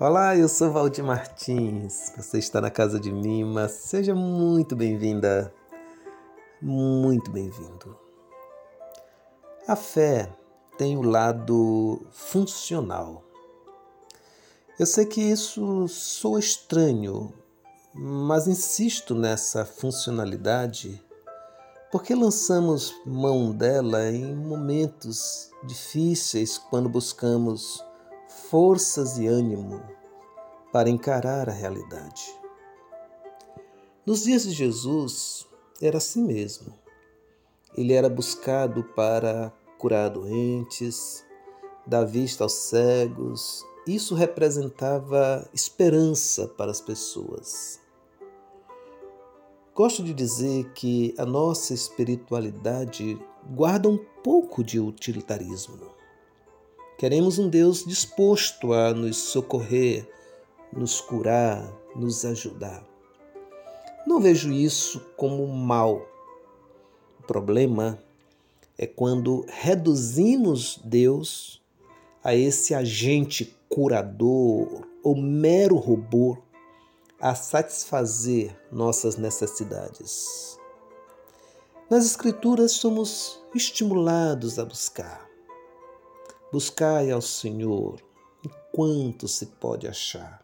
Olá, eu sou Valdir Martins. Você está na casa de Mima. Seja muito bem-vinda, muito bem-vindo. A fé tem o lado funcional. Eu sei que isso soa estranho, mas insisto nessa funcionalidade porque lançamos mão dela em momentos difíceis quando buscamos forças e ânimo para encarar a realidade. Nos dias de Jesus era assim mesmo. Ele era buscado para curar doentes, dar vista aos cegos. Isso representava esperança para as pessoas. Gosto de dizer que a nossa espiritualidade guarda um pouco de utilitarismo. Queremos um Deus disposto a nos socorrer, nos curar, nos ajudar. Não vejo isso como mal. O problema é quando reduzimos Deus a esse agente curador ou mero robô a satisfazer nossas necessidades. Nas Escrituras somos estimulados a buscar Buscai ao Senhor enquanto se pode achar.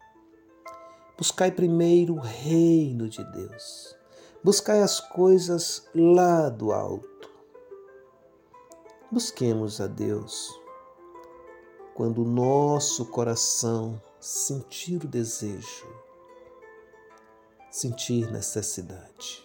Buscai primeiro o reino de Deus. Buscai as coisas lá do alto. Busquemos a Deus quando o nosso coração sentir o desejo, sentir necessidade.